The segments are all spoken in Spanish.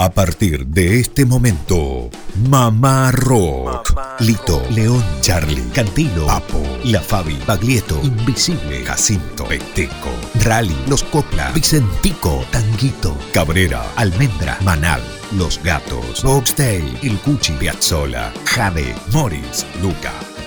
A partir de este momento, Mamá Rock. Lito, León, Charlie, Cantilo, Papo, La Fabi, Baglietto, Invisible, Jacinto, Peteco, Rally, Los Copla, Vicentico, Tanguito, Cabrera, Almendra, Manal, Los Gatos, Boxtail, El Cuchi, Piazzola, Jade, Morris, Luca,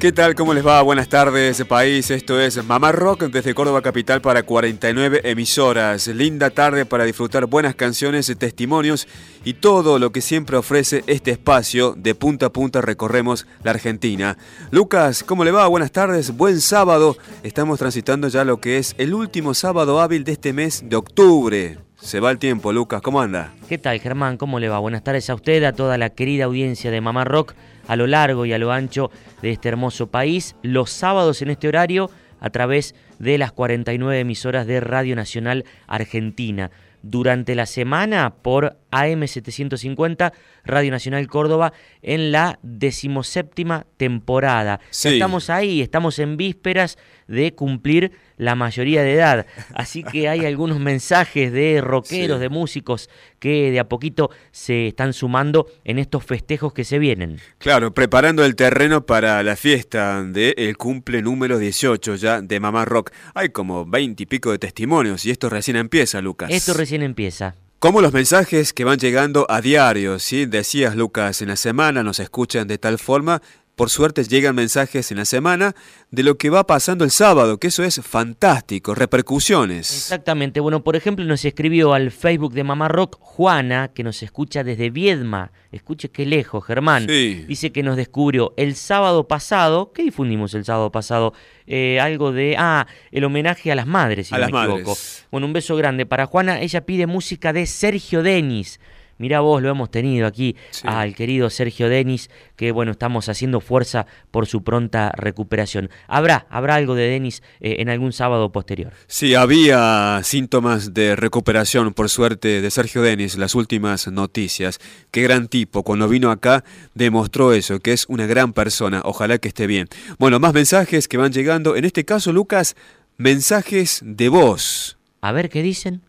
¿Qué tal? ¿Cómo les va? Buenas tardes, país. Esto es Mamá Rock desde Córdoba Capital para 49 emisoras. Linda tarde para disfrutar buenas canciones, testimonios y todo lo que siempre ofrece este espacio. De punta a punta recorremos la Argentina. Lucas, ¿cómo le va? Buenas tardes. Buen sábado. Estamos transitando ya lo que es el último sábado hábil de este mes de octubre. Se va el tiempo, Lucas. ¿Cómo anda? ¿Qué tal, Germán? ¿Cómo le va? Buenas tardes a usted, a toda la querida audiencia de Mamá Rock a lo largo y a lo ancho de este hermoso país, los sábados en este horario a través de las 49 emisoras de Radio Nacional Argentina. Durante la semana por AM750, Radio Nacional Córdoba, en la decimoséptima temporada. Estamos ahí, estamos en vísperas de cumplir la mayoría de edad. Así que hay algunos mensajes de rockeros, de músicos que de a poquito se están sumando en estos festejos que se vienen. Claro, preparando el terreno para la fiesta del el cumple número 18 ya de Mamá Rock. Hay como 20 y pico de testimonios y esto recién empieza, Lucas. Esto recién empieza. Como los mensajes que van llegando a diario, ¿sí? Decías, Lucas, en la semana nos escuchan de tal forma por suerte llegan mensajes en la semana de lo que va pasando el sábado, que eso es fantástico, repercusiones. Exactamente. Bueno, por ejemplo, nos escribió al Facebook de Mamá Rock Juana, que nos escucha desde Viedma. Escuche qué lejos, Germán. Dice que nos descubrió el sábado pasado. ¿Qué difundimos el sábado pasado? Eh, algo de. Ah, el homenaje a las madres, si no me equivoco. Bueno, un beso grande para Juana. Ella pide música de Sergio Denis. Mirá vos, lo hemos tenido aquí al querido Sergio Denis, que bueno, estamos haciendo fuerza por su pronta recuperación. Habrá, habrá algo de Denis eh, en algún sábado posterior. Sí, había síntomas de recuperación, por suerte, de Sergio Denis, las últimas noticias. Qué gran tipo, cuando vino acá demostró eso, que es una gran persona. Ojalá que esté bien. Bueno, más mensajes que van llegando. En este caso, Lucas, mensajes de voz. A ver qué dicen.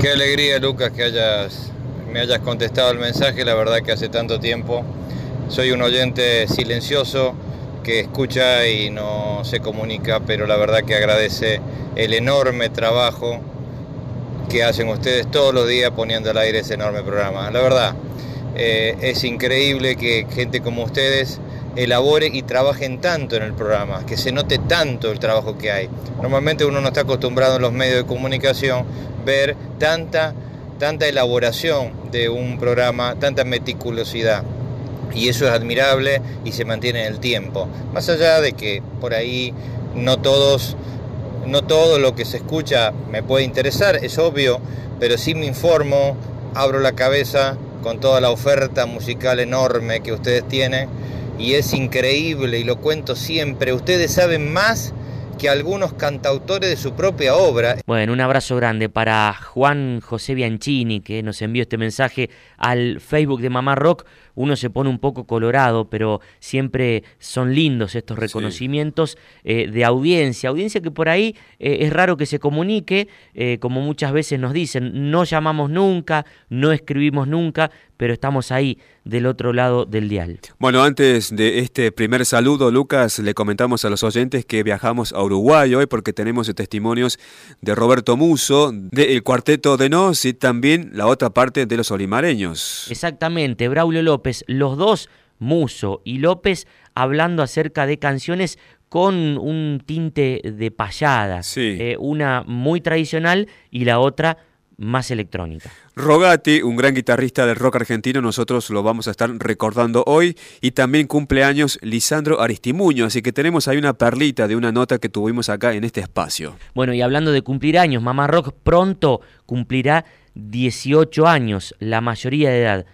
Qué alegría, Lucas, que hayas me hayas contestado el mensaje, la verdad que hace tanto tiempo soy un oyente silencioso que escucha y no se comunica, pero la verdad que agradece el enorme trabajo que hacen ustedes todos los días poniendo al aire ese enorme programa. La verdad, eh, es increíble que gente como ustedes elabore y trabajen tanto en el programa, que se note tanto el trabajo que hay. Normalmente uno no está acostumbrado en los medios de comunicación ver tanta tanta elaboración de un programa, tanta meticulosidad. Y eso es admirable y se mantiene en el tiempo. Más allá de que por ahí no todos, no todo lo que se escucha me puede interesar, es obvio, pero sí me informo, abro la cabeza con toda la oferta musical enorme que ustedes tienen y es increíble y lo cuento siempre. Ustedes saben más que algunos cantautores de su propia obra. Bueno, un abrazo grande para Juan José Bianchini, que nos envió este mensaje al Facebook de Mamá Rock. Uno se pone un poco colorado, pero siempre son lindos estos reconocimientos eh, de audiencia. Audiencia que por ahí eh, es raro que se comunique, eh, como muchas veces nos dicen, no llamamos nunca, no escribimos nunca, pero estamos ahí del otro lado del dial. Bueno, antes de este primer saludo, Lucas, le comentamos a los oyentes que viajamos a Uruguay hoy porque tenemos testimonios de Roberto Muso, del Cuarteto de Nos y también la otra parte de los olimareños. Exactamente, Braulio López, los dos, Muso y López, hablando acerca de canciones con un tinte de payada, eh, una muy tradicional y la otra más electrónica. Rogati, un gran guitarrista del rock argentino, nosotros lo vamos a estar recordando hoy y también cumpleaños Lisandro Aristimuño, así que tenemos ahí una perlita de una nota que tuvimos acá en este espacio. Bueno, y hablando de cumplir años, Mamá Rock pronto cumplirá 18 años, la mayoría de edad.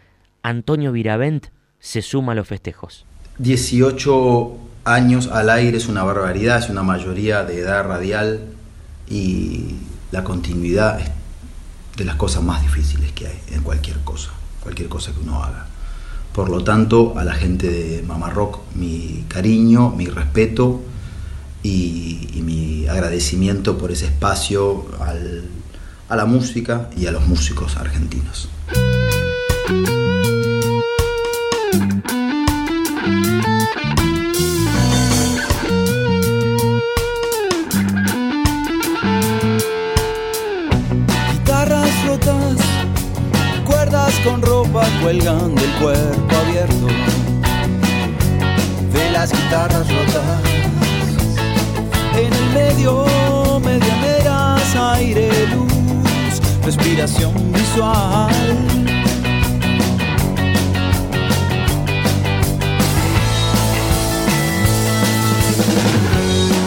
Antonio Viravent se suma a los festejos. 18 años al aire es una barbaridad, es una mayoría de edad radial y la continuidad es de las cosas más difíciles que hay en cualquier cosa, cualquier cosa que uno haga. Por lo tanto, a la gente de Mamá Rock mi cariño, mi respeto y, mi agradecimiento por ese espacio a la música y a los músicos argentinos. Cuelgan del cuerpo abierto de las guitarras rotas. En el medio, medianeras, aire, luz, respiración visual.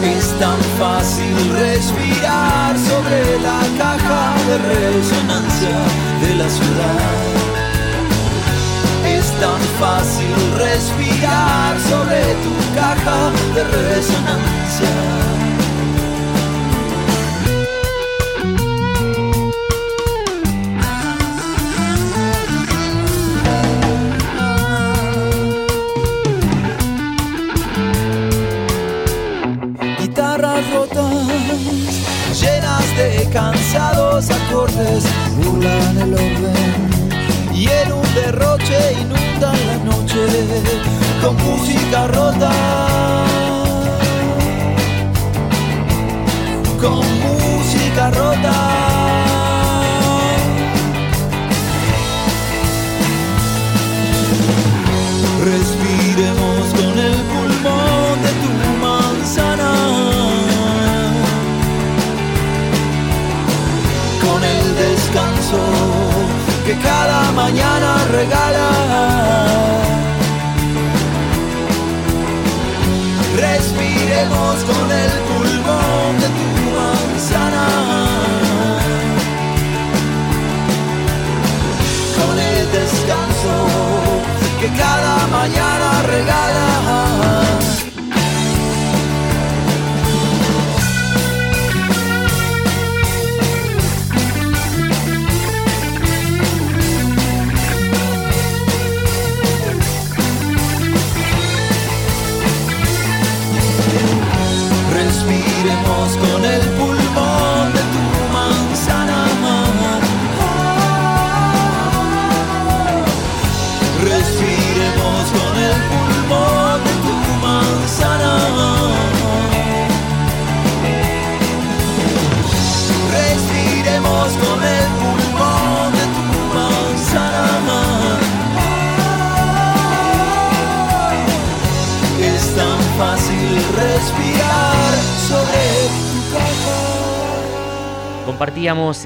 Es tan fácil respirar sobre la caja de resonancia de la ciudad tan fácil respirar sobre tu caja de resonancia. Cansados acordes, burlan el orden con música rota.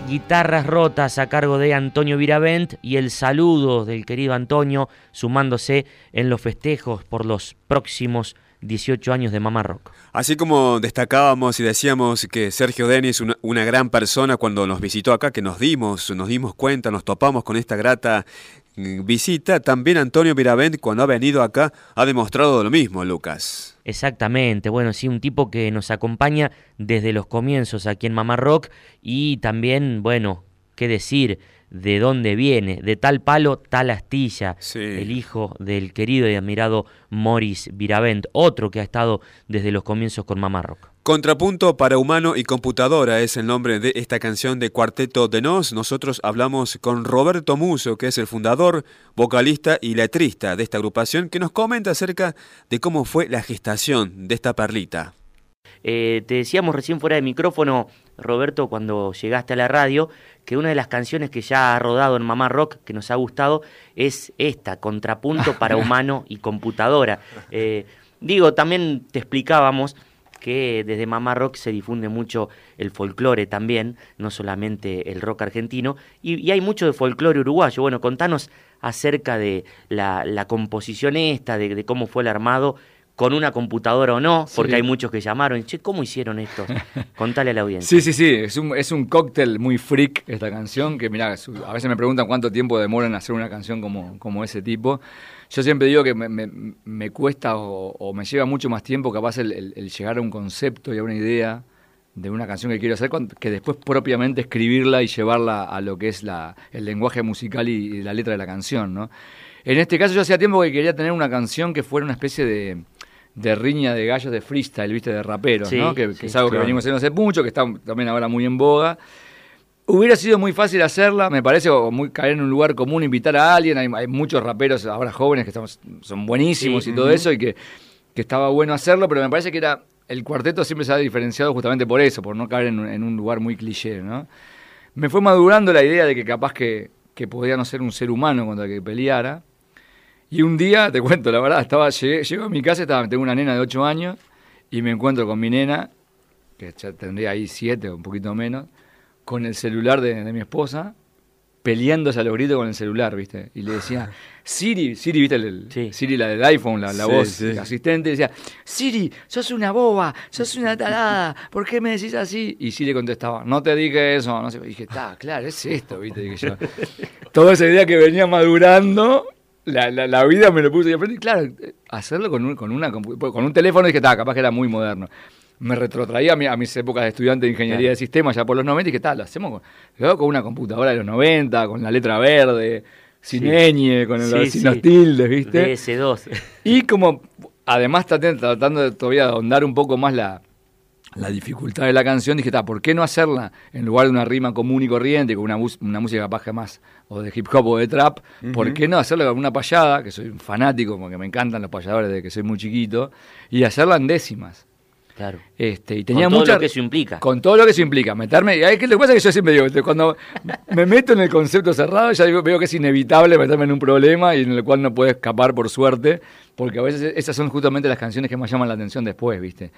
Guitarras rotas a cargo de Antonio Viravent y el saludo del querido Antonio sumándose en los festejos por los próximos 18 años de Mamá Rock. Así como destacábamos y decíamos que Sergio Denis, una, una gran persona cuando nos visitó acá, que nos dimos, nos dimos cuenta, nos topamos con esta grata visita, también Antonio Viravent cuando ha venido acá ha demostrado lo mismo, Lucas. Exactamente, bueno, sí, un tipo que nos acompaña desde los comienzos aquí en Mamá Rock y también, bueno, qué decir, de dónde viene, de tal palo, tal astilla, el hijo del querido y admirado Morris Viravent, otro que ha estado desde los comienzos con Mamá Rock. Contrapunto para humano y computadora es el nombre de esta canción de Cuarteto de Nos. Nosotros hablamos con Roberto Muso, que es el fundador, vocalista y letrista de esta agrupación, que nos comenta acerca de cómo fue la gestación de esta perlita. Eh, te decíamos recién fuera de micrófono, Roberto, cuando llegaste a la radio, que una de las canciones que ya ha rodado en Mamá Rock, que nos ha gustado, es esta, Contrapunto para humano y computadora. Eh, digo, también te explicábamos que desde Mamá Rock se difunde mucho el folclore también, no solamente el rock argentino, y, hay mucho de folclore uruguayo. Bueno, contanos acerca de la, composición esta, de, cómo fue el armado, con una computadora o no, porque hay muchos que llamaron, che, ¿cómo hicieron esto? Contale a la audiencia. Sí, sí, sí, es un, es un cóctel muy freak esta canción, que mira, a veces me preguntan cuánto tiempo demora en hacer una canción como, como ese tipo. Yo siempre digo que me, cuesta o, me lleva mucho más tiempo capaz el, llegar a un concepto y a una idea de una canción que quiero hacer que después propiamente escribirla y llevarla a lo que es la, el lenguaje musical y, la letra de la canción, ¿no? En este caso yo hacía tiempo que quería tener una canción que fuera una especie de de riña de gallos de freestyle, viste, de raperos, ¿no? Que, es algo que venimos haciendo hace mucho, que está también ahora muy en boga. Hubiera sido muy fácil hacerla, me parece, o muy caer en un lugar común, invitar a alguien. Hay, muchos raperos ahora jóvenes que estamos, son buenísimos y todo eso, y que, que, estaba bueno hacerlo, pero me parece que era el cuarteto siempre se ha diferenciado justamente por eso, por no caer en, en un lugar muy cliché, ¿no? Me fue madurando la idea de que capaz que, que podía no ser un ser humano contra el que peleara, y un día, te cuento, la verdad, estaba, llegué, llego a mi casa, estaba, tengo una nena de 8 años, y me encuentro con mi nena, que ya tendría ahí 7 o un poquito menos, con el celular de, de mi esposa, peleándose a los gritos con el celular, ¿viste? Y le decía, Siri, Siri, ¿viste? El, Siri, la del iPhone, la, la voz asistente, decía, Siri, sos una boba, sos una tarada, ¿por qué me decís así? Y Siri contestaba, no te dije eso, no sé. Y dije, está, claro, es esto, ¿viste? Dije yo. Toda esa idea que venía madurando la, la, vida me lo puse y aprendí, claro, hacerlo con un, con una, con un teléfono, dije, está, capaz que era muy moderno. Me retrotraía a, mis épocas de estudiante de ingeniería de sistemas ya por los 90 y dije, tal, lo hacemos con, con, una computadora de los 90, con la letra verde, sin ñ, con el, sin los tildes, ¿viste? DS2. Y como, además tratando de, todavía de ahondar un poco más la, la dificultad de la canción, dije, ¿por qué no hacerla en lugar de una rima común y corriente, con una, una música capaz que más, o de hip hop o de trap, ¿por qué no hacerla con una payada, que soy un fanático, porque me encantan los payadores desde que soy muy chiquito, y hacerla en décimas? Claro. Este, y tenía con todo lo que eso implica. Con todo lo que eso implica. Meterme. Y lo que pasa es que yo siempre digo, cuando me meto en el concepto cerrado, ya veo que es inevitable meterme en un problema y en el cual no puedo escapar por suerte, porque a veces esas son justamente las canciones que más llaman la atención después, ¿viste?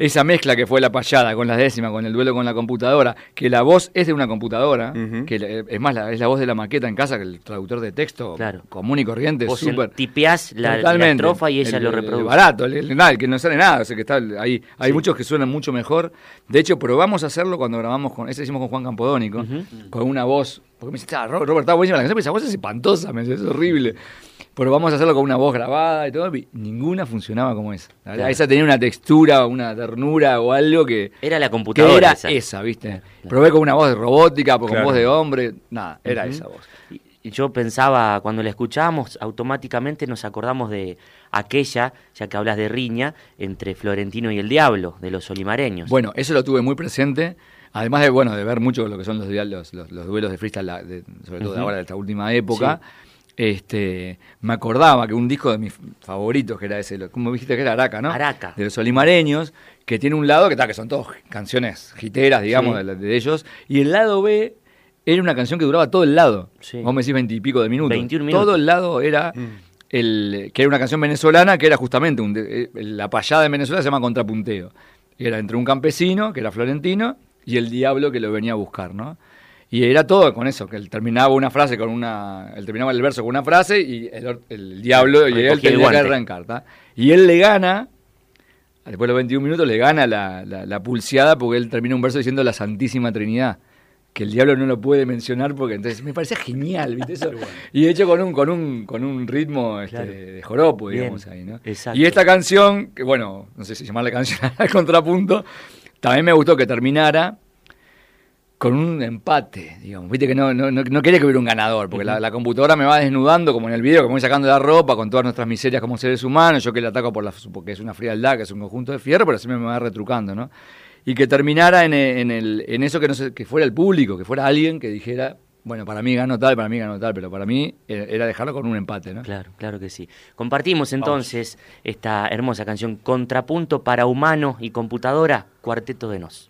Esa mezcla que fue la payada con las décimas, con el duelo con la computadora, que la voz es de una computadora, que es más, la, es la voz de la maqueta en casa, que el traductor de texto común y corriente, súper. Tipeás la, la, estrofa y ella lo reproduce. barato, el, que no sale nada, o sea que está ahí. Hay muchos que suenan mucho mejor. De hecho, probamos a hacerlo cuando grabamos con, ese hicimos con Juan Campodónico, con una voz, porque me dice, ah, Robert, está buenísima la canción, pero esa voz es espantosa, me dice, es horrible pero vamos a hacerlo con una voz grabada y todo, y ninguna funcionaba como esa. Esa tenía una textura, una ternura o algo que... Era la computadora. era esa, ¿viste? Probé con una voz robótica, con voz de hombre, nada, era esa voz. Y yo pensaba, cuando la escuchábamos, automáticamente nos acordamos de aquella, ya que hablas de riña, entre Florentino y el Diablo, de los olimareños. Bueno, eso lo tuve muy presente. Además de, bueno, de ver mucho lo que son los, los, los, duelos de freestyle, sobre todo ahora de esta última época este, me acordaba que un disco de mis favoritos, que era ese, como dijiste que era Araca, ¿no? Araca. De los Olimareños, que tiene un lado que, está, que son todos canciones jiteras, digamos, de, ellos, y el lado B era una canción que duraba todo el lado. Vos me decís veintipico de minutos. minutos. Todo el lado era... Mm. El, que era una canción venezolana que era justamente eh, la payada en Venezuela se llama contrapunteo. Era entre un campesino, que era florentino, y el diablo que lo venía a buscar, ¿no? Y era todo con eso, que él terminaba una frase con una. Él terminaba el verso con una frase y el, diablo y él tenía que arrancar. Y él le gana, después de los 21 minutos, le gana la, la, pulseada porque él termina un verso diciendo la Santísima Trinidad. Que el diablo no lo puede mencionar porque entonces me parecía genial, ¿viste? Eso? Y hecho con un, con un, con un ritmo este, de joropo, digamos ahí, ¿no? Y esta canción, que bueno, no sé si llamarla canción al contrapunto, también me gustó que terminara con un empate, digamos. Viste que no, no, no, quería que hubiera un ganador, porque la, computadora me va desnudando, como en el video, que me voy sacando la ropa con todas nuestras miserias como seres humanos, yo que le ataco por la, porque es una frialdad, que es un conjunto de fierro, pero así me va retrucando, ¿no? Y que terminara en, en, el, en eso que, no sé, que fuera el público, que fuera alguien que dijera, bueno, para mí ganó tal, para mí ganó tal, pero para mí era dejarlo con un empate, ¿no? Claro, claro que sí. Compartimos entonces esta hermosa canción Contrapunto para humano y computadora, Cuarteto de Nos.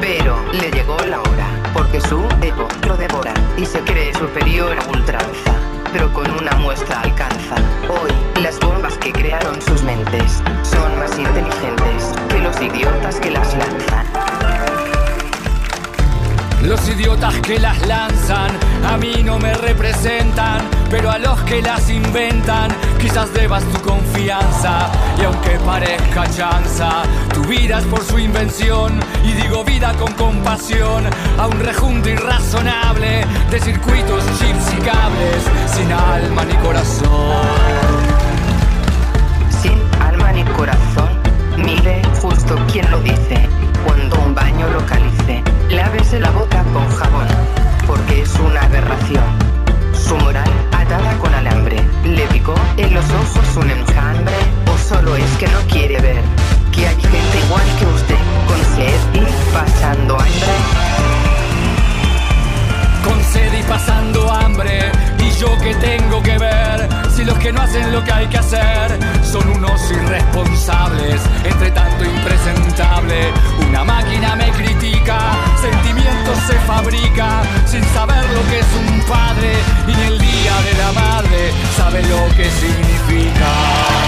Pero le llegó la hora, porque su ego lo devora y se cree superior a ultranza. Pero con una muestra alcanza. Hoy, las bombas que crearon sus mentes son más inteligentes que los idiotas que las lanzan. Los idiotas que las lanzan a mí no me representan, pero a los que las inventan quizás debas tu confianza. Y aunque parezca chanza, tu vida es por su invención. Y digo vida con compasión a un rejunto irrazonable de circuitos, chips y cables, sin alma ni corazón. Sin alma ni corazón, mire justo quien lo dice cuando un baño localice. Lávese la boca con jabón, porque es una aberración. Su moral atada con alambre. Le picó en los ojos un enjambre, o solo es que no quiere ver que hay gente igual que usted, con sed y pasando hambre. Con sed y pasando hambre, y yo que tengo que ver si los que no hacen lo que hay que hacer son unos irresponsables, entre tanto impresentable. Una máquina me critica, sentimientos se fabrica sin saber lo que es un padre y en el día de la madre sabe lo que significa.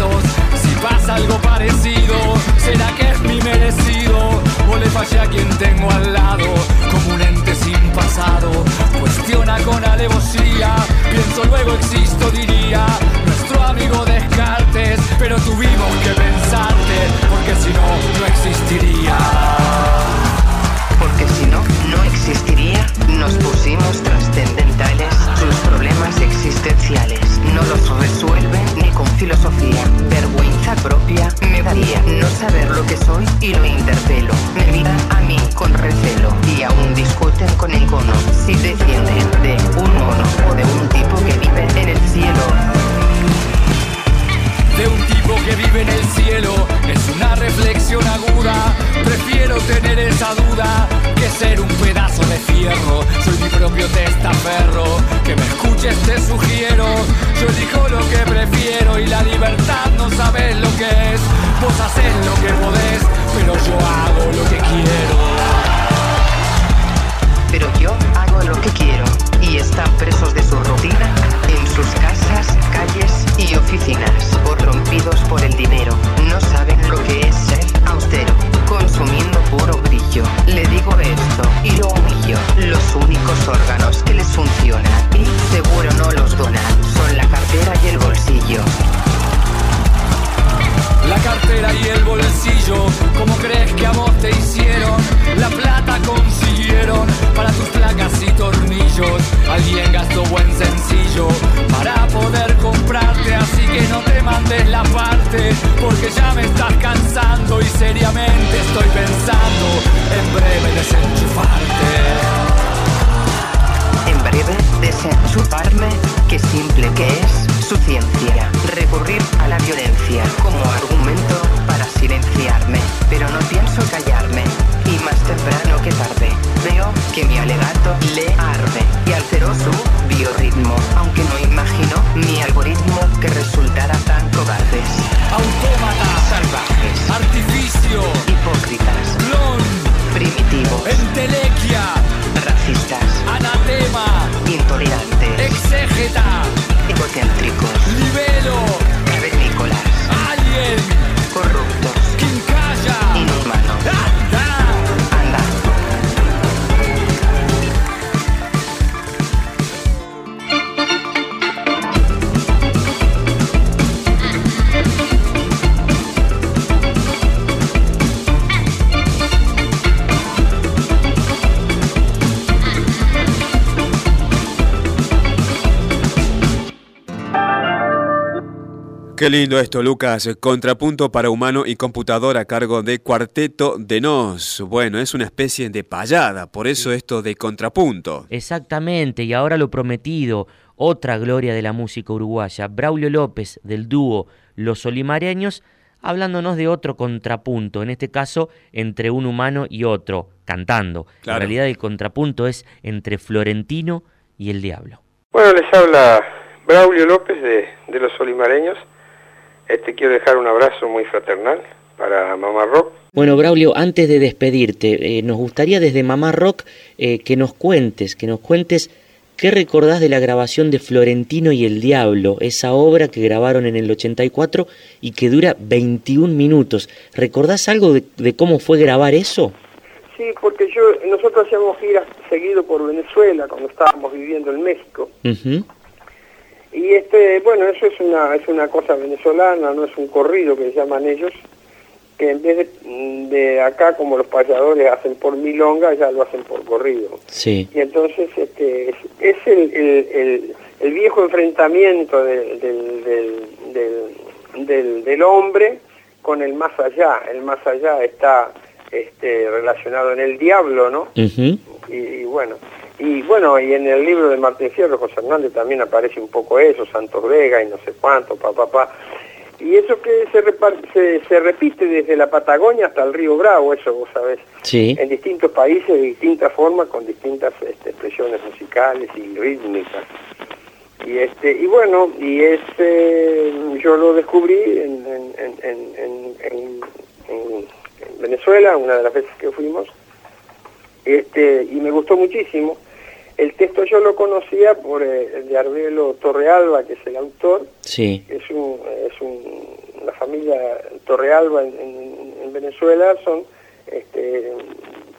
que ya me estás cansando y seriamente estoy pensando en breve desenchufarte. En breve desenchufarme, qué simple que es su ciencia recurrir a la violencia como argumento para silenciarme, pero no pienso callarme. Y más temprano que tarde, veo que mi alegato le arde y alteró su biorritmo, aunque no imagino mi algoritmo que resultara tan cobardes. Autómatas salvajes, artificio, hipócritas. Primitivo. Entelequia. Racistas. Anatema. Intolerante. Exégeta. Egocéntricos. Libelo. Alien. Lindo esto, Lucas. Contrapunto para humano y computador a cargo de Cuarteto de Nos. Bueno, es una especie de payada, por eso esto de contrapunto. Exactamente, y ahora lo prometido, otra gloria de la música uruguaya, Braulio López del dúo Los Solimareños, hablándonos de otro contrapunto, en este caso entre un humano y otro, cantando. En realidad el contrapunto es entre Florentino y el diablo. Bueno, les habla Braulio López de, de Los Solimareños. Este, quiero dejar un abrazo muy fraternal para Mamá Rock. Bueno, Braulio, antes de despedirte, eh, nos gustaría desde Mamá Rock eh, que nos cuentes, que nos cuentes qué recordás de la grabación de Florentino y el Diablo, esa obra que grabaron en el 84 y que dura 21 minutos. ¿Recordás algo de, cómo fue grabar eso? Sí, porque yo nosotros hacíamos giras seguido por Venezuela cuando estábamos viviendo en México. Y este, bueno, eso es una, es una cosa venezolana, no es un corrido que llaman ellos, que en vez de, acá como los payadores hacen por milonga, ya lo hacen por corrido. Sí. Y entonces este, es, el, el, el, viejo enfrentamiento del, del, del, hombre con el más allá. El más allá está este, relacionado en el diablo, ¿no? y bueno, y bueno, y en el libro de Martín Fierro, José Hernández también aparece un poco eso, Santos Vega y no sé cuánto, papá, papá. Y eso que se, se, repite desde la Patagonia hasta el río Bravo, eso vos sabés, sí. en distintos países de distintas formas, con distintas este, expresiones musicales y rítmicas. Y este y bueno, y este yo lo descubrí en, en, en Venezuela, una de las veces que fuimos, este, y me gustó muchísimo. El texto yo lo conocía por eh, el de Arbelo Torrealba, que es el autor. Sí. Es, un, es un, una familia Torrealba en, en, Venezuela, son este,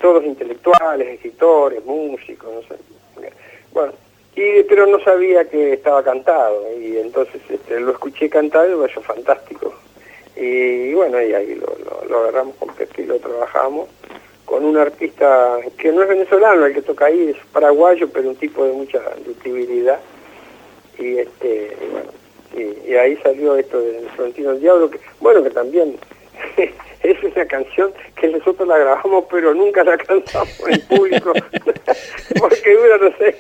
todos intelectuales, escritores, músicos, no sé. Bueno, y, pero no sabía que estaba cantado, y entonces este, lo escuché cantar y pareció fantástico. Y, bueno, y ahí lo, lo, agarramos con Pepe y lo trabajamos con un artista que no es venezolano, el que toca ahí es paraguayo, pero un tipo de mucha ductibilidad. Y este bueno, y, ahí salió esto de Florentino Diablo, que bueno, que también es una canción que nosotros la grabamos, pero nunca la cantamos en público, porque dura, no sé,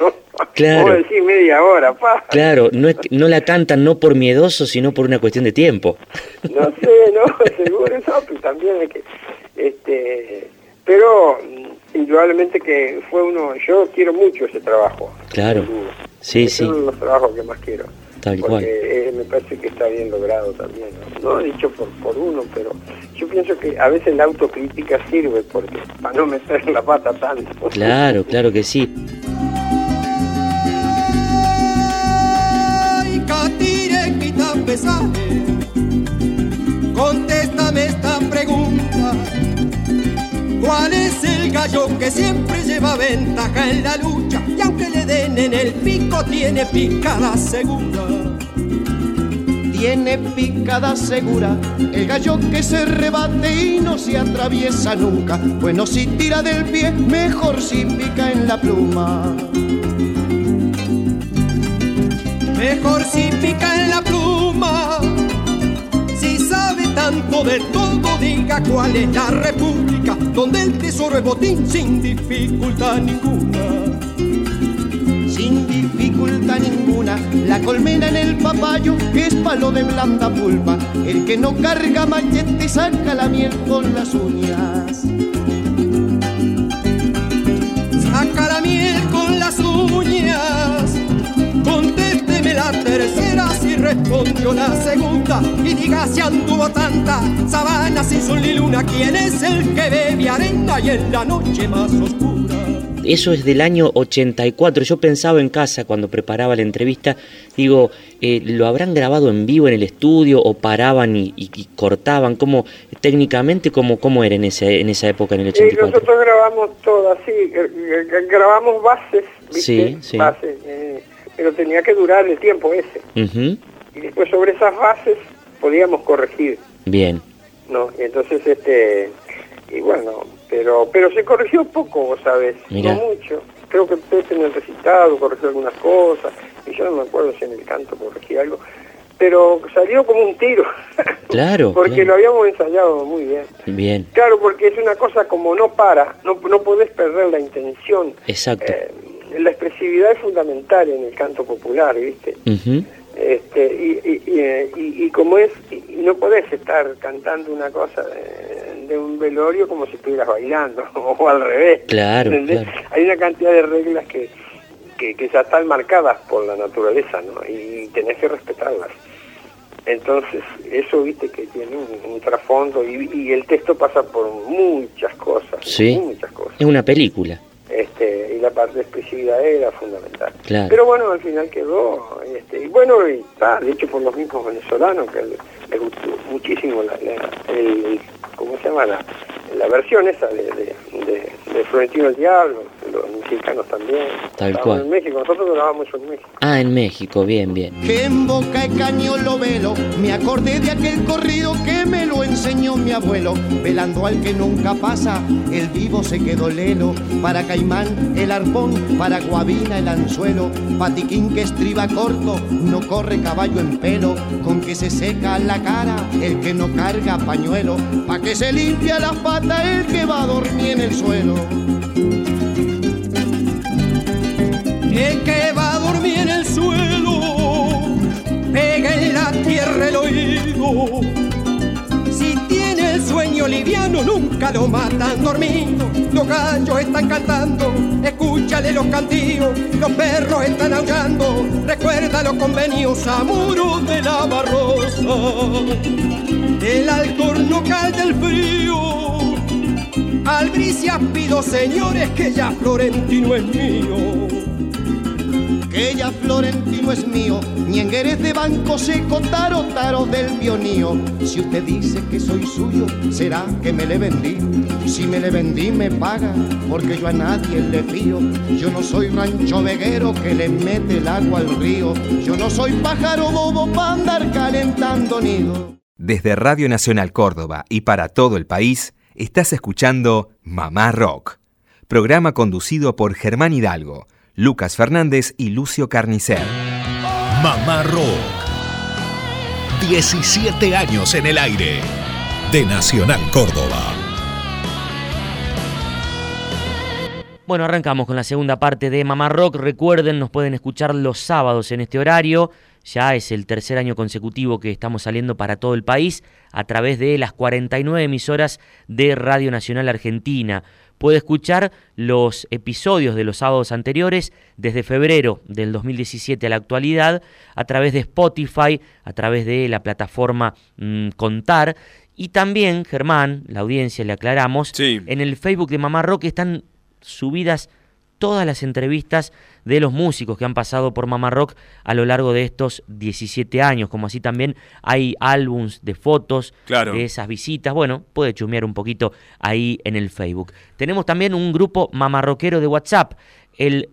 claro. decir media hora, pa. Claro, no, es, no la cantan no por miedoso, sino por una cuestión de tiempo. no sé, no, seguro, eso, pero también es que, este pero mm, indudablemente que fue uno, yo quiero mucho ese trabajo. Claro, sí, es sí. uno de los trabajos que más quiero. Tal porque cual. Eh, me parece que está bien logrado también. ¿no? no dicho por, por uno, pero yo pienso que a veces la autocrítica sirve porque para no meter la pata tanto. Claro, claro que sí. Contéstame esta pregunta ¿Cuál es el gallo que siempre lleva ventaja en la lucha? Y aunque le den en el pico, tiene picada segura. Tiene picada segura el gallo que se rebate y no se atraviesa nunca. Bueno, si tira del pie, mejor si pica en la pluma. Mejor si pica en la pluma tanto de todo, diga cuál es la república, donde el tesoro es botín sin dificultad ninguna. Sin dificultad ninguna, la colmena en el papayo es palo de blanda pulpa, el que no carga machete saca la miel con las uñas. Saca la miel con las uñas, contésteme la tercera respondió la segunda y diga si anduvo tanta sabana sin sol ni luna, ¿quién es el que bebe arena y en la noche más oscura? Eso es del año 84. Yo pensaba en casa cuando preparaba la entrevista, digo, eh, ¿lo habrán grabado en vivo en el estudio o paraban y, cortaban? ¿Cómo, técnicamente, cómo, cómo era en, ese, en esa época, en el 84? nosotros grabamos todo así, grabamos bases, Sí, sí. Bases, eh, pero tenía que durar el tiempo ese. Y después sobre esas bases podíamos corregir. Bien. ¿No? Entonces, este, y bueno, pero pero se corrigió poco, vos sabés, no mucho. Creo que Pepe en el recitado corrigió algunas cosas, y yo no me acuerdo si en el canto corregí algo, pero salió como un tiro. Claro. porque claro. lo habíamos ensayado muy bien. Bien, Claro, porque es una cosa como no para, no, no podés perder la intención. exacto. Eh, la expresividad es fundamental en el canto popular, ¿viste? Este, y, y, y, y- como es, y no podés estar cantando una cosa de, de un velorio como si estuvieras bailando, o al revés. Claro. Hay una cantidad de reglas que, que, que ya están marcadas por la naturaleza, ¿no? Y tenés que respetarlas. Entonces, eso, viste, que tiene un, un trasfondo y, y el texto pasa por muchas cosas, Sí. muchas cosas. Es una película. Este, y la parte de expresividad era fundamental. Claro. Pero bueno, al final quedó, este, y bueno, y está, de hecho por los mismos venezolanos, que les, les gustó muchísimo la, la- el, ¿cómo se llama? La, la versión esa de, de, de- de Florentino el Diablo, los mexicanos también. Tal cual. en México, nosotros grabamos eso en México. Ah, en México, bien, bien. que en boca de caño lo velo. Me acordé de aquel corrido que me lo enseñó mi abuelo. Velando al que nunca pasa, el vivo se quedó lelo. Para Caimán el arpón, para Guavina el anzuelo. Patiquín que estriba corto, no corre caballo en pelo. Con que se seca la cara, el que no carga pañuelo. Pa' que se limpia las patas, el que va a dormir en el suelo. El que va a dormir en el suelo, pega en la tierra el oído. Si tiene el sueño liviano, nunca lo matan dormido. Los gallos están cantando, escúchale los cantillos. Los perros están aullando, recuerda los convenios a muros de la barrosa. El alcorno cae del frío. Albricias pido, señores, que ya Florentino es mío. que ya Florentino es mío, ñengueres de banco seco, taro, taro del pionío. Si usted dice que soy suyo, será que me le vendí. Si me le vendí, me paga, porque yo a nadie le fío. Yo no soy rancho veguero que le mete el agua al río. Yo no soy pájaro bobo para andar calentando nido. Desde Radio Nacional Córdoba y para todo el país, estás escuchando Mamá Rock, programa conducido por Germán Hidalgo, Lucas Fernández y Lucio Carnicer. Mamá Rock. 17 años en el aire. De Nacional Córdoba. Bueno, arrancamos con la segunda parte de Mamá Rock. Recuerden, nos pueden escuchar los sábados en este horario. Ya es el tercer año consecutivo que estamos saliendo para todo el país a través de las 49 emisoras de Radio Nacional Argentina. Puede escuchar los episodios de los sábados anteriores desde febrero del 2017 a la actualidad a través de Spotify, a través de la plataforma mm, Contar. Y también, Germán, la audiencia le aclaramos, en el Facebook de Mamá Rock están subidas todas las entrevistas de los músicos que han pasado por Mamá Rock a lo largo de estos 17 años, como así también hay álbums de fotos Claro. de esas visitas. Bueno, puede chumear un poquito ahí en el Facebook. Tenemos también un grupo mamarroquero de WhatsApp, el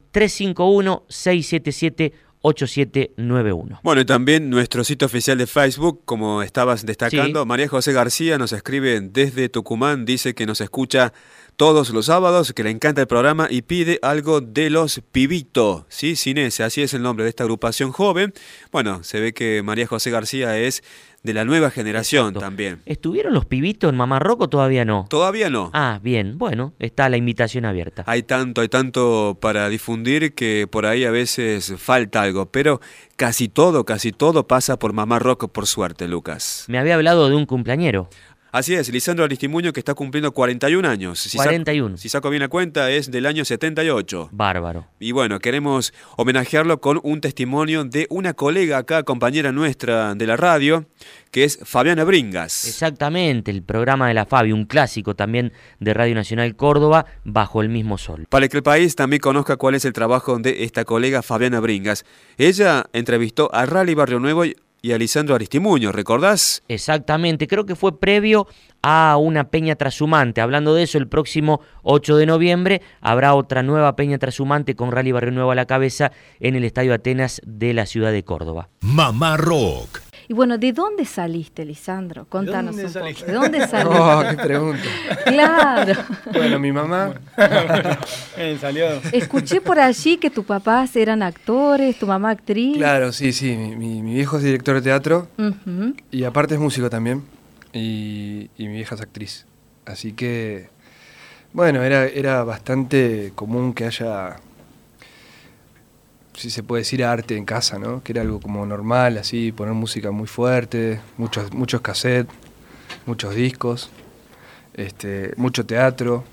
351-677-8791. Bueno, y también nuestro sitio oficial de Facebook, como estabas destacando, Sí. María José García nos escribe desde Tucumán, dice que nos escucha todos los sábados, que le encanta el programa y pide algo de los Pibito, ¿sí? Sin ese, así es el nombre de esta agrupación joven. Bueno, se ve que María José García es de la nueva generación también. ¿Estuvieron los pibitos en Mamá Rock o todavía no? Todavía no. Ah, bien, bueno, está la invitación abierta. Hay tanto, hay tanto para difundir que por ahí a veces falta algo, pero casi todo, casi todo pasa por Mamá Rock, por suerte, Lucas. Me había hablado de un cumpleañero. Así es, Lisandro Aristimuño que está cumpliendo 41 años. Si saco- 41. si saco bien la cuenta, es del año 78. Bárbaro. Y bueno, queremos homenajearlo con un testimonio de una colega acá, compañera nuestra de la radio, que es Fabiana Bringas. Exactamente, el programa de la Fabi, un clásico también de Radio Nacional Córdoba, bajo el mismo sol. Para que el país también conozca cuál es el trabajo de esta colega Fabiana Bringas. Ella entrevistó a Rally Barrio Nuevo y y a Lisandro Aristimuño, ¿recordás? Exactamente, creo que fue previo a una peña trashumante. Hablando de eso, el próximo 8 de noviembre habrá otra nueva peña trashumante con Rally Barrio Nuevo a la cabeza en el Estadio Atenas de la ciudad de Córdoba. Mamá Rock. Y bueno, ¿de dónde saliste, Lisandro? Contanos dónde un saliste? poco. ¿De dónde saliste? Oh, qué pregunta. Claro. Bueno, mi mamá. Eh, salió. Escuché por allí que tus papás eran actores, tu mamá actriz. Claro, sí, sí. Mi, mi- mi viejo es director de teatro y aparte es músico también. Y, y mi vieja es actriz. Así que, bueno, era, era bastante común que haya, si se puede decir, arte en casa, ¿no? Que era algo como normal, así, poner música muy fuerte, muchos, muchos cassettes, muchos discos, este, mucho teatro.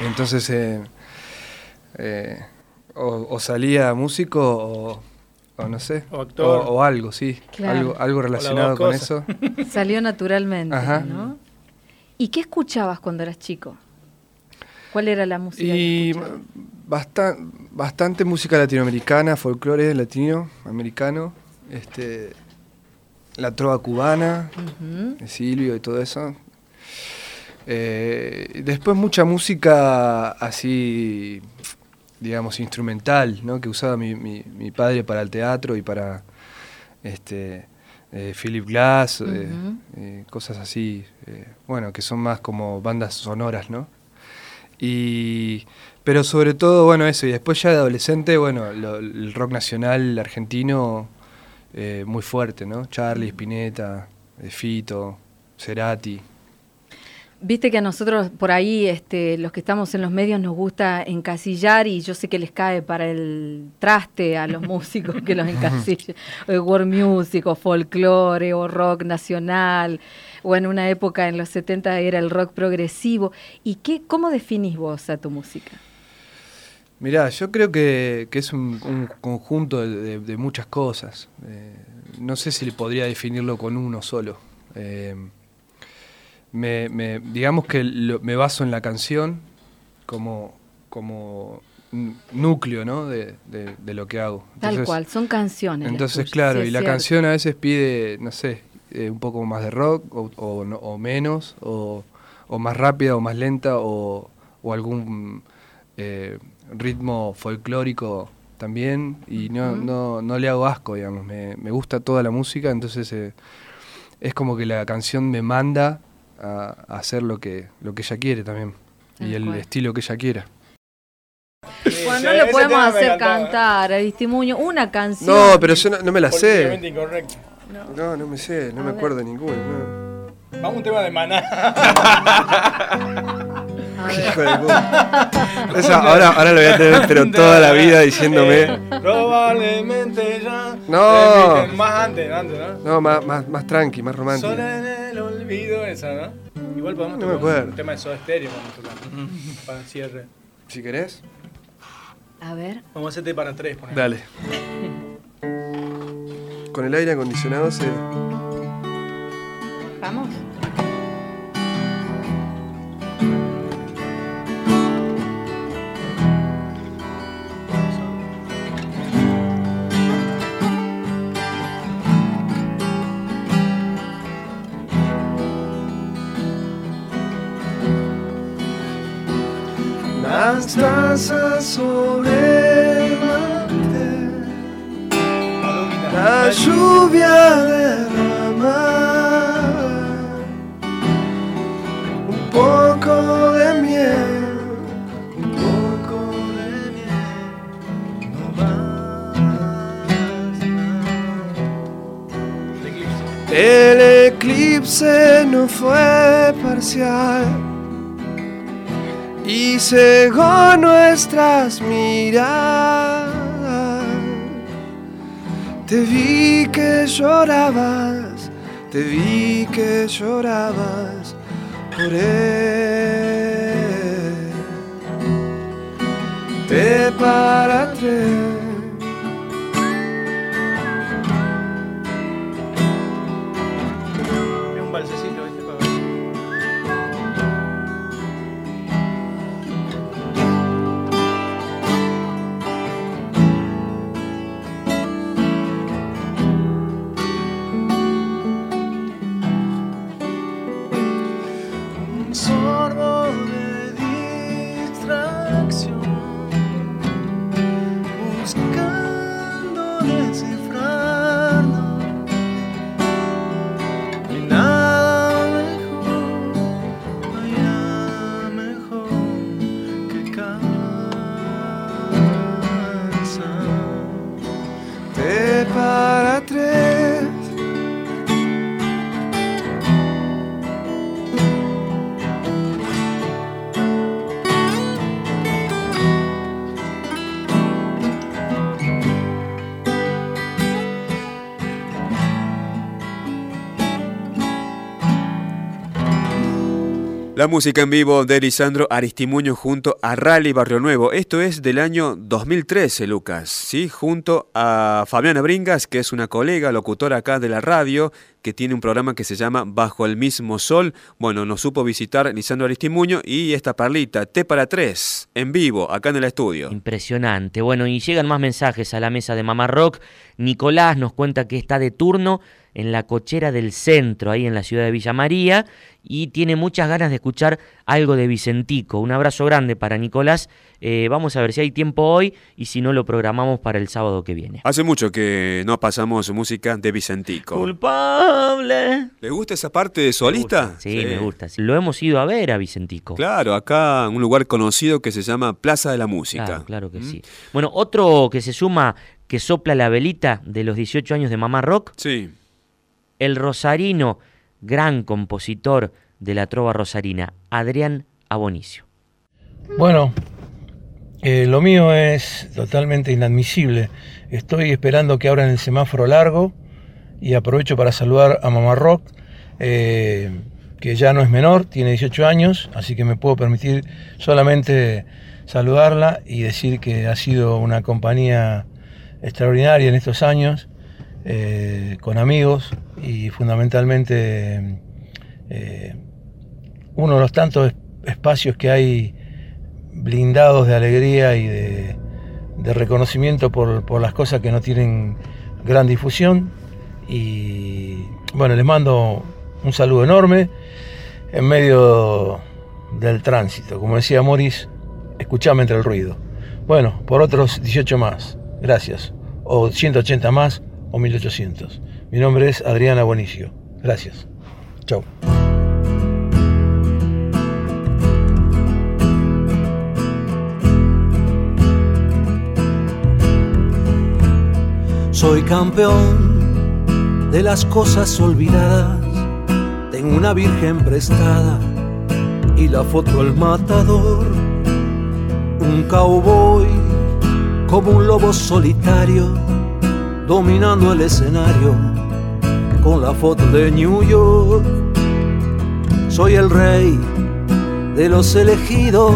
Entonces, eh, eh, o, o salía músico o, o no sé, O actor. o, o algo, sí, Claro. algo, algo relacionado con cosas. eso. Salió naturalmente, Ajá. ¿no? ¿Y qué escuchabas cuando eras chico? ¿Cuál era la música? Y basta- bastante música latinoamericana, folclore latino, americano, este, la trova cubana, de Silvio y todo eso. Eh, después mucha música así, digamos, instrumental, ¿no? que usaba mi, mi- mi padre para el teatro y para este, eh, Philip Glass, eh, cosas así, bueno, que son más como bandas sonoras, ¿no? Y, pero sobre todo, bueno, eso, y después ya de adolescente, bueno, lo- el rock nacional argentino eh, muy fuerte, ¿no? Charlie, Spinetta, eh, Fito, Cerati. Viste que a nosotros por ahí, este, los que estamos en los medios, nos gusta encasillar y yo sé que les cae para el traste a los músicos que los encasillen. O world music, o folclore, o rock nacional, o en una época en los 70 era el rock progresivo. ¿Y qué, cómo definís vos a tu música? Mirá, yo creo que, que es un, un conjunto de, de- de muchas cosas. Eh, no sé si podría definirlo con uno solo. Eh, me, me- digamos que lo- me baso en la canción como, como núcleo ¿no? de, de- de lo que hago. Tal cual, son canciones. Entonces, tuyas, claro, sí, y la cierto. canción a veces pide, no sé, eh, un poco más de rock o, o no- o menos, o, o más rápida o más lenta, o, o algún eh, ritmo folclórico también, y no, no, no le hago asco, digamos, me, me gusta toda la música, entonces eh, es como que la canción me manda a, a hacer lo que, lo que ella quiere también, y el cual. estilo que ella quiera. Bueno, no le podemos hacer cantar a Aristimuño una canción. No, pero yo no, no me la sé. No, no me sé, no A me ver. acuerdo de ninguna. no. Vamos a un tema de maná. Hijo de puta. Esa, ahora, ahora lo voy a tener, pero toda la vida diciéndome. Eh, probablemente ya. No. Más antes, antes, ¿no? No, más, más, más tranqui, más romántico. Sola en el olvido, esa, ¿no? Igual podemos No me tocar acuerdo. un tema de Soda tocamos. para el cierre. Si querés. A ver. Vamos a hacerte para tres, por Dale. Con el aire acondicionado se. Vamos. Las tazas sobre lluvia derrama un poco de miel, un poco de miel, no más. El eclipse no fue parcial y cegó nuestras miradas. Te vi que llorabas, te vi que llorabas por él. Te para tres. Música en vivo de Lisandro Aristimuño junto a Rally Barrio Nuevo. Esto es del año 2013, Lucas, ¿sí? Junto a Fabiana Bringas, que es una colega, locutora acá de la radio, que tiene un programa que se llama Bajo el mismo sol. Bueno, nos supo visitar Lisandro Aristimuño y esta parlita, T para tres, en vivo, acá en el estudio. Impresionante. Bueno, y llegan más mensajes a la mesa de Mamá Rock. Nicolás nos cuenta que está de turno en la cochera del centro, ahí en la ciudad de Villa María, y tiene muchas ganas de escuchar algo de Vicentico. Un abrazo grande para Nicolás. Eh, vamos a ver si hay tiempo hoy y si no lo programamos para el sábado que viene. Hace mucho que no pasamos música de Vicentico. Culpable. ¿Le gusta esa parte de solista? Sí, me gusta. Lo hemos ido a ver a Vicentico. Claro, acá en un lugar conocido que se llama Plaza de la Música. Claro, claro que sí. Bueno, otro que se suma, que sopla la velita de los 18 años de Mamá Rock. Sí. El rosarino, gran compositor de la trova rosarina, Adrián Abonicio. Bueno, eh, lo mío es totalmente inadmisible. Estoy esperando que abran el semáforo largo y aprovecho para saludar a Mamá Rock, eh, que ya no es menor, tiene 18 años, así que me puedo permitir solamente saludarla y decir que ha sido una compañía extraordinaria en estos años, eh, con amigos y fundamentalmente eh, uno de los tantos espacios que hay blindados de alegría y de, reconocimiento por, por, las cosas que no tienen gran difusión. Y bueno, les mando un saludo enorme en medio del tránsito. Como decía Morris, escuchame entre el ruido. Bueno, por otros 18 más. Gracias. O 180 más o 1800. Mi nombre es Adriana Bonicio. Gracias. Chau. Soy campeón de las cosas olvidadas. Tengo una virgen prestada y la foto del matador. Un cowboy como un lobo solitario dominando el escenario con la foto de New York. Soy el rey de los elegidos,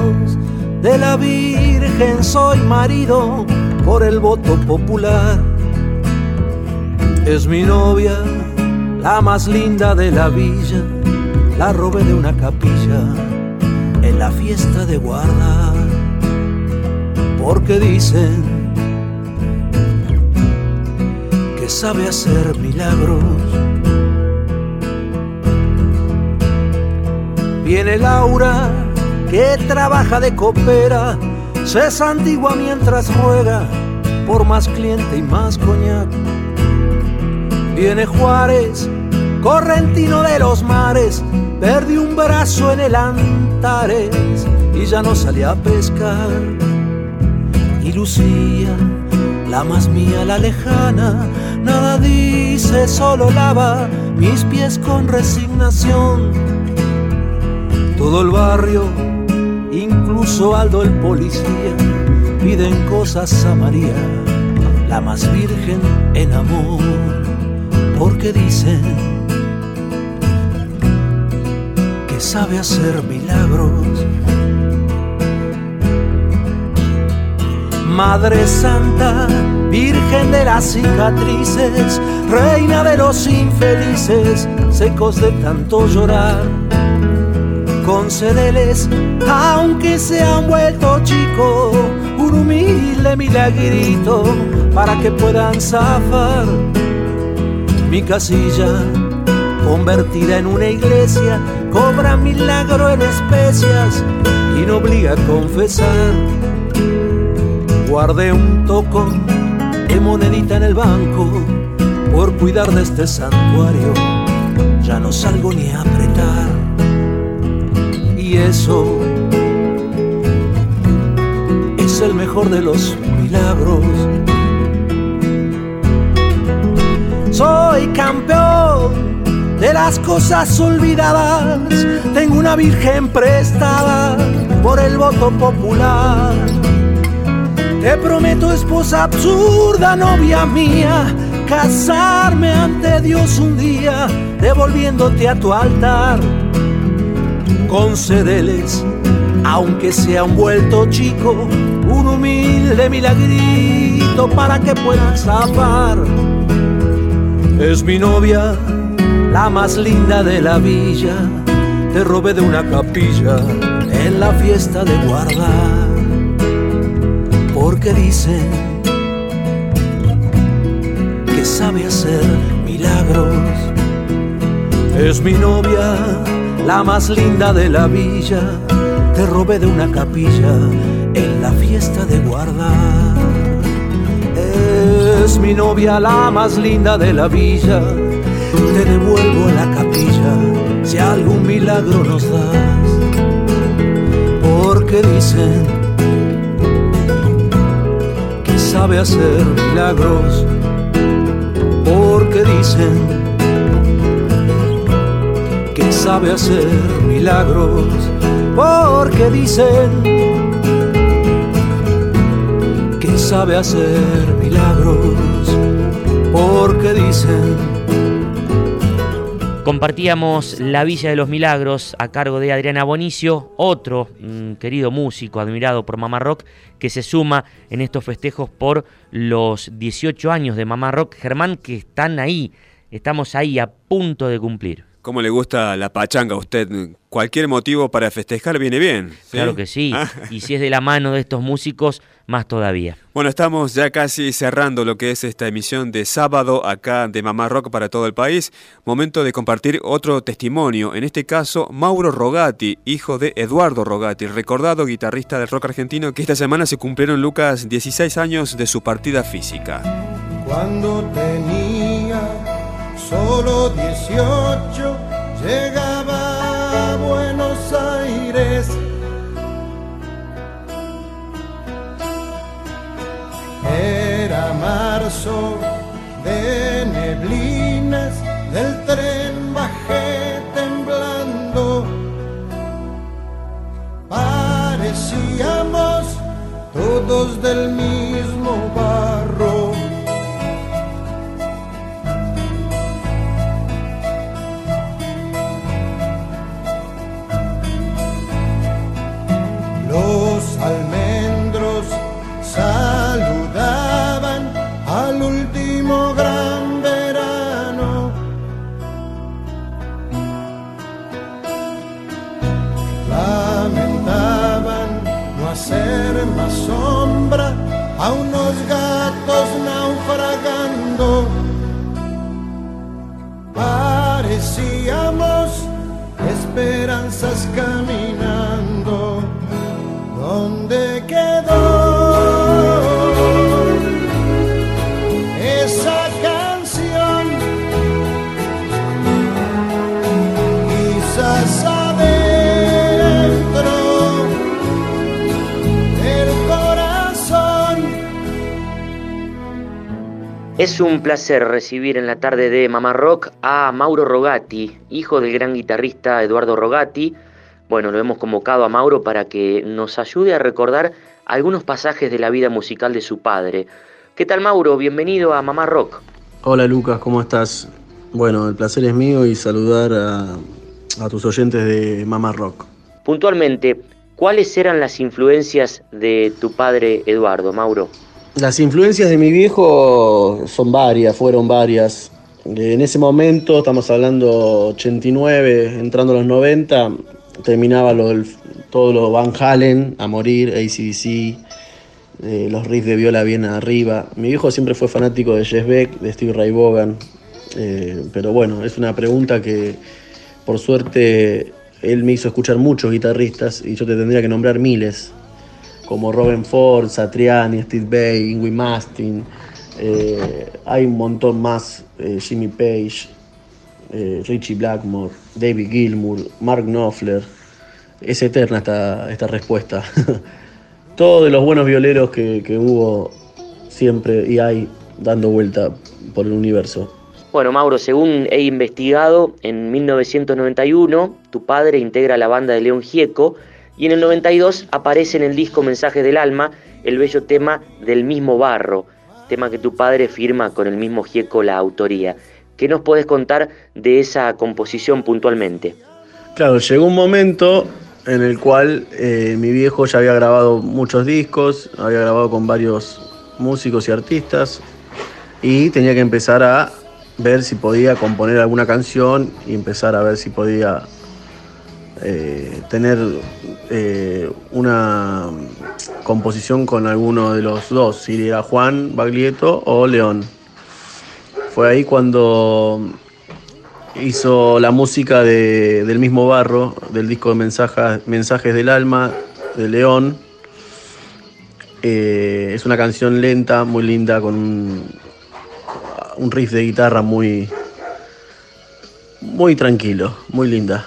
de la Virgen soy marido por el voto popular. Es mi novia, la más linda de la villa, la robé de una capilla en la fiesta de guarda, porque dicen sabe hacer milagros. Viene Laura, que trabaja de copera, se santigua mientras ruega por más cliente y más coñac. Viene Juárez, correntino de los mares, perdí un brazo en el Antares y ya no salía a pescar. Y Lucía, la más mía, la lejana, nada dice, solo lava mis pies con resignación. Todo el barrio, incluso Aldo el policía, piden cosas a María, la más virgen en amor, porque dicen que sabe hacer milagros. Madre Santa, Virgen de las cicatrices, Reina de los infelices, secos de tanto llorar. Concédeles, aunque se han vuelto chicos, un humilde milagrito para que puedan zafar. Mi casilla, convertida en una iglesia, cobra milagro en especias y no obliga a confesar. Guardé un toco de monedita en el banco por cuidar de este santuario. Ya no salgo ni a apretar. Y eso es el mejor de los milagros. Soy campeón de las cosas olvidadas. Tengo una virgen prestada por el voto popular. Te prometo, esposa absurda, novia mía, casarme ante Dios un día, devolviéndote a tu altar. concédeles, aunque sea un vuelto chico, un humilde milagrito para que puedan zafar. Es mi novia, la más linda de la villa, te robé de una capilla en la fiesta de guardar, porque dicen que sabe hacer milagros. Es mi novia, la más linda de la villa, te robé de una capilla en la fiesta de guardar. Es mi novia, la más linda de la villa, te devuelvo a la capilla si algún milagro nos das. Porque dicen sabe hacer milagros. Porque dicen que sabe hacer milagros, porque dicen que sabe hacer milagros, porque dicen Compartíamos La Villa de los Milagros a cargo de Adriana Bonicio, otro querido músico admirado por Mamá Rock que se suma en estos festejos por los 18 años de Mamá Rock. Germán, que están ahí, estamos ahí a punto de cumplir. ¿Cómo le gusta la pachanga a usted? Cualquier motivo para festejar viene bien. Claro que sí. Y si es de la mano de estos músicos, más todavía. Bueno, estamos ya casi cerrando lo que es esta emisión de sábado acá de Mamá Rock para todo el país. Momento de compartir otro testimonio. En este caso, Mauro Rogati, hijo de Eduardo Rogati, recordado guitarrista del rock argentino, que esta semana se cumplieron, Lucas, 16 años de su partida física. Cuando tenía solo 18 llegaba a Buenos Aires. Era marzo de neblinas, placer recibir en la tarde de Mamá Rock a Mauro Rogati, hijo del gran guitarrista Eduardo Rogati. Bueno, lo hemos convocado a Mauro para que nos ayude a recordar algunos pasajes de la vida musical de su padre. ¿Qué tal Mauro? Bienvenido a Mamá Rock. Hola Lucas, ¿cómo estás? Bueno, el placer es mío y saludar a, a tus oyentes de Mamá Rock. Puntualmente, ¿cuáles eran las influencias de tu padre Eduardo, Mauro? Las influencias de mi viejo son varias, fueron varias. En ese momento, estamos hablando 89, entrando a los 90, terminaba lo del- todo lo Van Halen a morir, ACDC, eh, los riffs de viola bien arriba. Mi viejo siempre fue fanático de Jess Beck, de Steve Ray Vaughan, eh, pero bueno, es una pregunta que por suerte él me hizo escuchar muchos guitarristas y yo te tendría que nombrar miles, como Robin Ford, Satriani, Steve Bay, Ingrid Mastin, eh, hay un montón más, eh, Jimmy Page, eh, Richie Blackmore, David Gilmour, Mark Knopfler. Es eterna esta, esta respuesta. Todos de los buenos violeros que, que hubo siempre y hay dando vuelta por el universo. Bueno, Mauro, según he investigado, en 1991 tu padre integra la banda de León Gieco y en el 92 aparece en el disco Mensajes del Alma el bello tema del mismo barro, tema que tu padre firma con el mismo Gieco la autoría. ¿Qué nos puedes contar de esa composición puntualmente? Claro, llegó un momento en el cual eh, mi viejo ya había grabado muchos discos, había grabado con varios músicos y artistas y tenía que empezar a ver si podía componer alguna canción y empezar a ver si podía eh, tener eh, una composición con alguno de los dos, si era Juan Baglietto o León. Fue ahí cuando hizo la música de- del mismo barro, del disco de Mensajes, Mensajes del Alma, de León. Eh, es una canción lenta, muy linda, con un, un riff de guitarra muy, muy tranquilo, muy linda.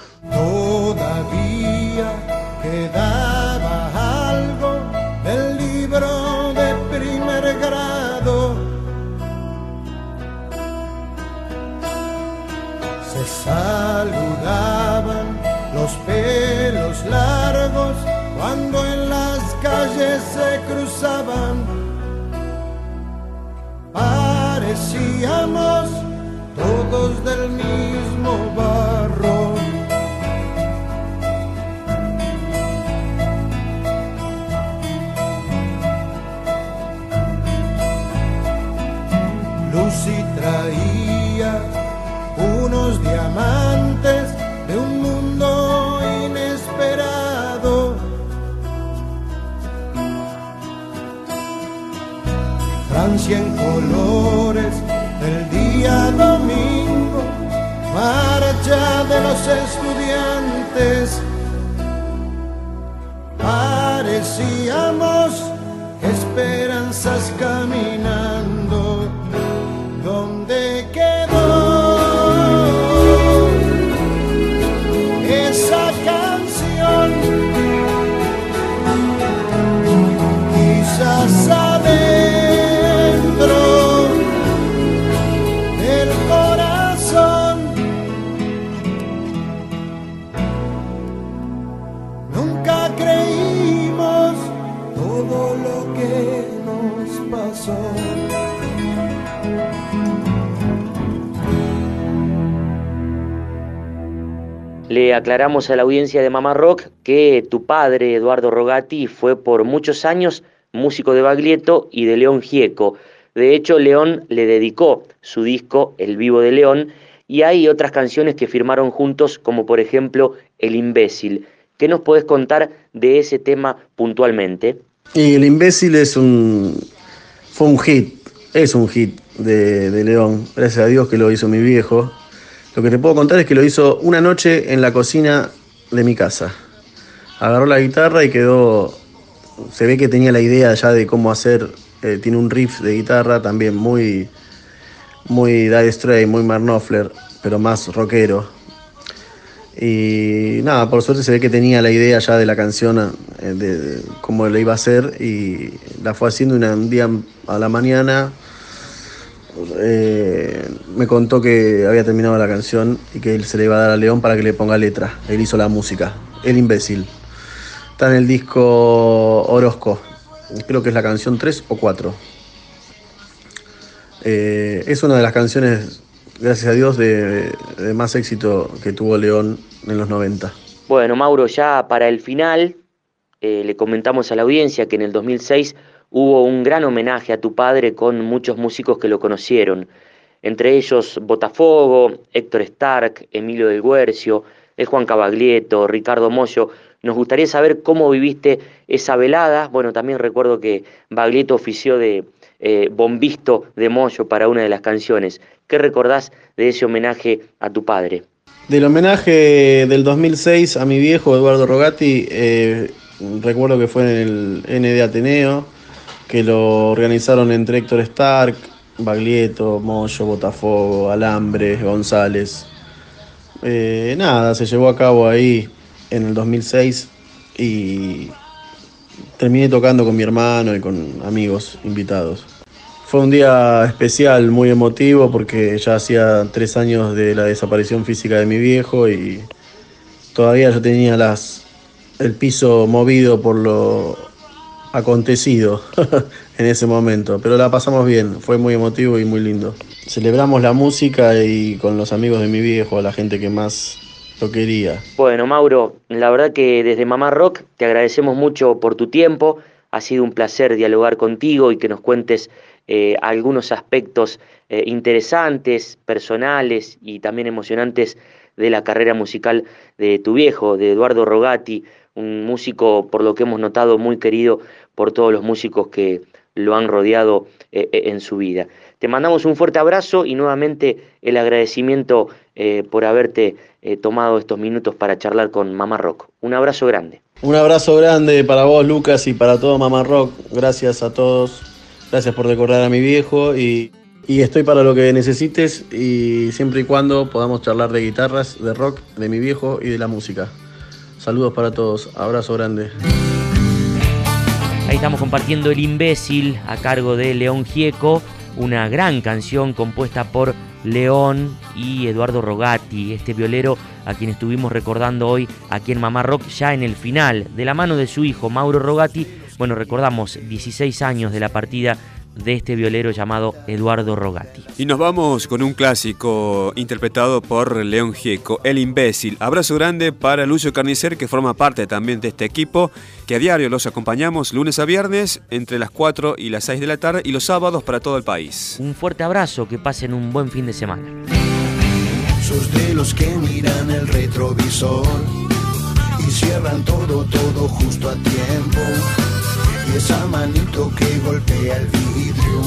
Esperanzas caminando. Pasó. Le aclaramos a la audiencia de Mamá Rock que tu padre, Eduardo Rogati, fue por muchos años músico de Baglietto y de León Gieco. De hecho, León le dedicó su disco El Vivo de León y hay otras canciones que firmaron juntos, como por ejemplo El Imbécil. ¿Qué nos podés contar de ese tema puntualmente? El Imbécil es un. Fue un hit, es un hit de, de León. Gracias a Dios que lo hizo mi viejo. Lo que te puedo contar es que lo hizo una noche en la cocina de mi casa. Agarró la guitarra y quedó. Se ve que tenía la idea ya de cómo hacer. eh, tiene un riff de guitarra también muy. Muy Dire Straits, muy Mark Knopfler, pero más rockero. Y nada, por suerte se ve que tenía la idea ya de la canción, eh, de, cómo la iba a hacer, y la fue haciendo una- un día a la mañana. eh, me contó que había terminado la canción y que él se le iba a dar a León para que le ponga letra. Él hizo la música, El imbécil. Está en el disco Orozco, creo que es la canción 3 o 4. Eh, es una de las canciones, gracias a Dios, de más éxito que tuvo León en los 90. Bueno, Mauro, ya para el final eh, le comentamos a la audiencia que en el 2006 hubo un gran homenaje a tu padre con muchos músicos que lo conocieron, entre ellos Botafogo, Héctor Stark, Emilio del Guercio, el Juan Cabaglieto, Ricardo Mollo. Nos gustaría saber cómo viviste esa velada. Bueno, también recuerdo que Baglietto ofició de eh, bombisto de Mollo para una de las canciones. ¿Qué recordás de ese homenaje a tu padre? Del homenaje del 2006 a mi viejo Eduardo Rogati, eh, recuerdo que fue en el ND Ateneo, que lo organizaron entre Héctor Stark, Baglietto, Moyo, Botafogo, Alambre, González. Eh, nada, se llevó a cabo ahí en el 2006 y terminé tocando con mi hermano y con amigos invitados. Fue un día especial, muy emotivo, porque ya hacía tres años de la desaparición física de mi viejo y todavía yo tenía las, el piso movido por lo acontecido en ese momento. Pero la pasamos bien, fue muy emotivo y muy lindo. Celebramos la música y con los amigos de mi viejo, la gente que más lo quería. Bueno, Mauro, la verdad que desde Mamá Rock te agradecemos mucho por tu tiempo. Ha sido un placer dialogar contigo y que nos cuentes eh, algunos aspectos eh, interesantes, personales y también emocionantes de la carrera musical de tu viejo, de Eduardo Rogati, un músico, por lo que hemos notado, muy querido por todos los músicos que lo han rodeado eh, en su vida. Te mandamos un fuerte abrazo y nuevamente el agradecimiento por haberte tomado estos minutos para charlar con Mamá Rock. Un abrazo grande. Un abrazo grande para vos, Lucas, y para todo Mamá Rock. Gracias a todos. Gracias por recordar a mi viejo y, estoy para lo que necesites y siempre y cuando podamos charlar de guitarras, de rock, de mi viejo y de la música. Saludos para todos. Abrazo grande. Ahí estamos compartiendo El imbécil a cargo de León Gieco, una gran canción compuesta por León y Eduardo Rogati, este violero a quien estuvimos recordando hoy aquí en Mamá Rock, ya en el final, de la mano de su hijo Mauro Rogati. Bueno, recordamos 16 años de la partida de este violero llamado Eduardo Rogati. Y nos vamos con un clásico interpretado por León Gieco, El imbécil. Abrazo grande para Lucio Carnicer, que forma parte también de este equipo, que a diario los acompañamos lunes a viernes entre las 4 y las 6 de la tarde y los sábados para todo el país. Un fuerte abrazo, que pasen un buen fin de semana. Sos de los que miran el retrovisor y cierran todo, todo justo a tiempo. Esa manito que golpea el vidrio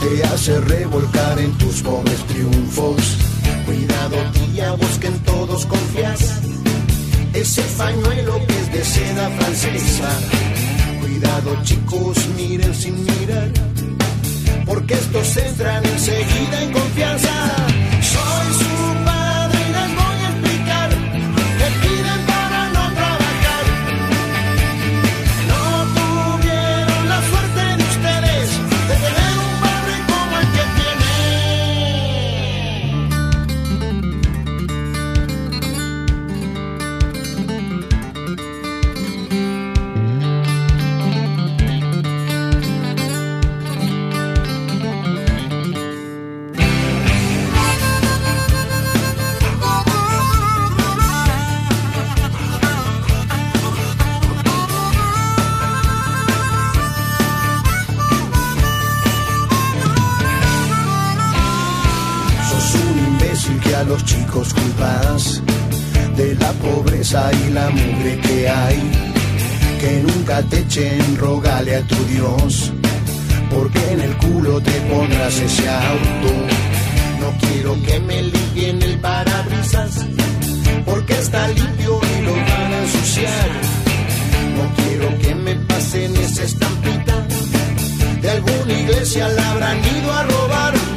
te hace revolcar en tus pobres triunfos. Cuidado, tía, vos que en todos confías. Ese pañuelo que es de seda francesa. Cuidado, chicos, miren sin mirar. Porque estos entran enseguida en confianza. Soy su y la mugre que hay. Que nunca te echen, rogale a tu Dios, porque en el culo te pondrás ese auto. No quiero que me liguen el parabrisas, porque está limpio y lo van a ensuciar. No quiero que me pasen esa estampita, de alguna iglesia la habrán ido a robar.